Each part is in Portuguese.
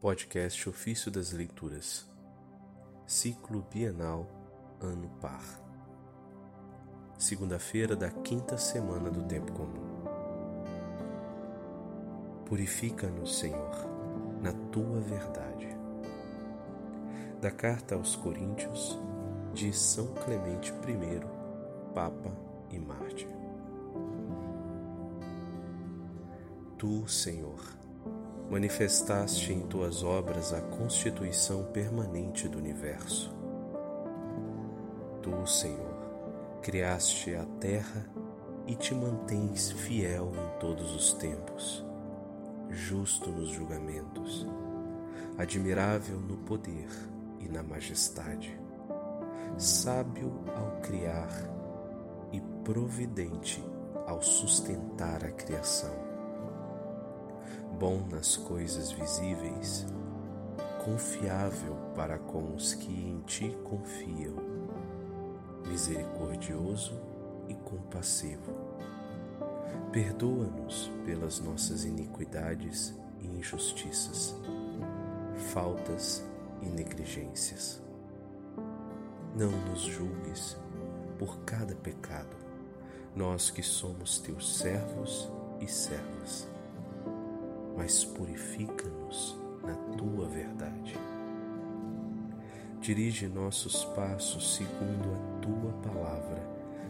Podcast Ofício das Leituras, Ciclo Bienal, Ano Par. Segunda-feira da quinta semana do Tempo Comum. Purifica-nos, Senhor, na tua verdade. Da carta aos Coríntios, de São Clemente I, Papa e Mártir. Tu, Senhor, manifestaste em tuas obras a constituição permanente do universo. Tu, Senhor, criaste a terra e te mantens fiel em todos os tempos, justo nos julgamentos, admirável no poder e na majestade, sábio ao criar e providente ao sustentar a criação bom nas coisas visíveis, confiável para com os que em ti confiam, misericordioso e compassivo. Perdoa-nos pelas nossas iniquidades e injustiças, faltas e negligências. Não nos julgues por cada pecado, nós que somos teus servos e servas mas purifica-nos na tua verdade. Dirige nossos passos segundo a tua palavra,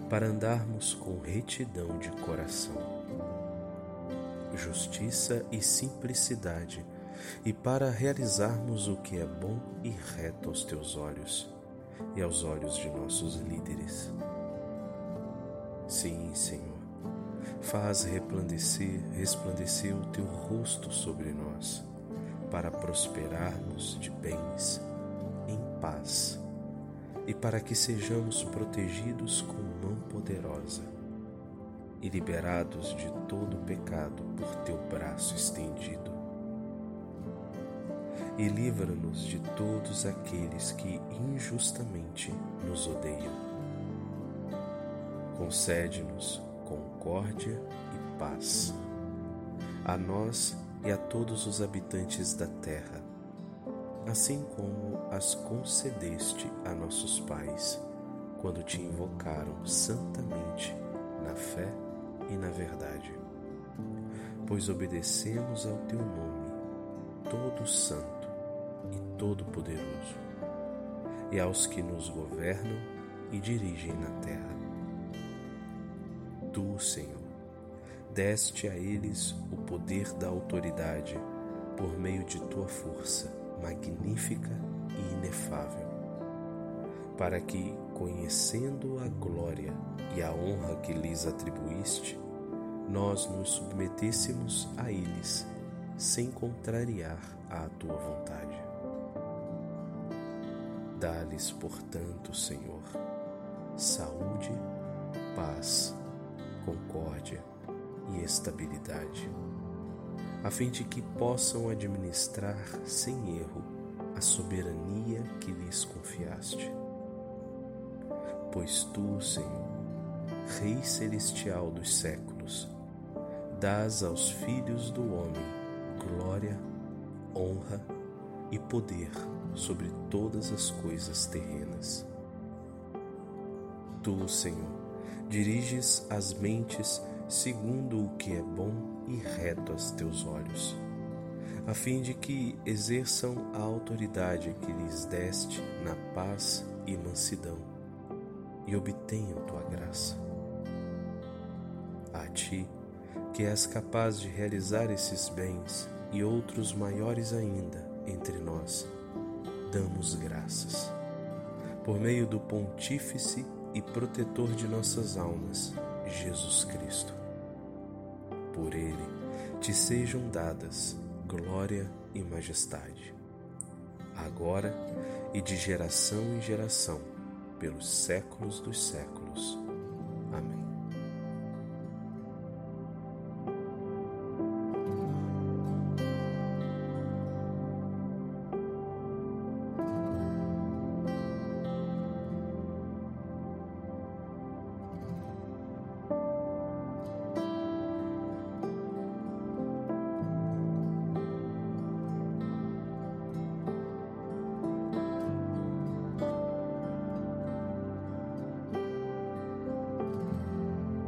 para andarmos com retidão de coração, justiça e simplicidade, e para realizarmos o que é bom e reto aos teus olhos e aos olhos de nossos líderes. Sim, Senhor Faz resplandecer, resplandecer o teu rosto sobre nós, para prosperarmos de bens, em paz, e para que sejamos protegidos com mão poderosa e liberados de todo pecado por teu braço estendido. E livra-nos de todos aqueles que injustamente nos odeiam. Concede-nos concórdia e paz, a nós e a todos os habitantes da terra, assim como as concedeste a nossos pais, quando te invocaram santamente na fé e na verdade. Pois obedecemos ao teu nome, todo santo e todo poderoso, e aos que nos governam e dirigem na terra Tu, Senhor, deste a eles o poder da autoridade por meio de tua força magnífica e inefável, para que, conhecendo a glória e a honra que lhes atribuíste, nós nos submetêssemos a eles, sem contrariar a tua vontade. Dá-lhes, portanto, Senhor, saúde, paz concórdia e estabilidade, a fim de que possam administrar sem erro a soberania que lhes confiaste. Pois tu, Senhor, Rei celestial dos séculos, dás aos filhos do homem glória, honra e poder sobre todas as coisas terrenas. Tu, Senhor, diriges as mentes segundo o que é bom e reto aos teus olhos, a fim de que exerçam a autoridade que lhes deste na paz e mansidão, e obtenham tua graça. A ti, que és capaz de realizar esses bens e outros maiores ainda entre nós, damos graças. Por meio do Pontífice e protetor de nossas almas, Jesus Cristo. Por Ele te sejam dadas glória e majestade, agora e de geração em geração, pelos séculos dos séculos.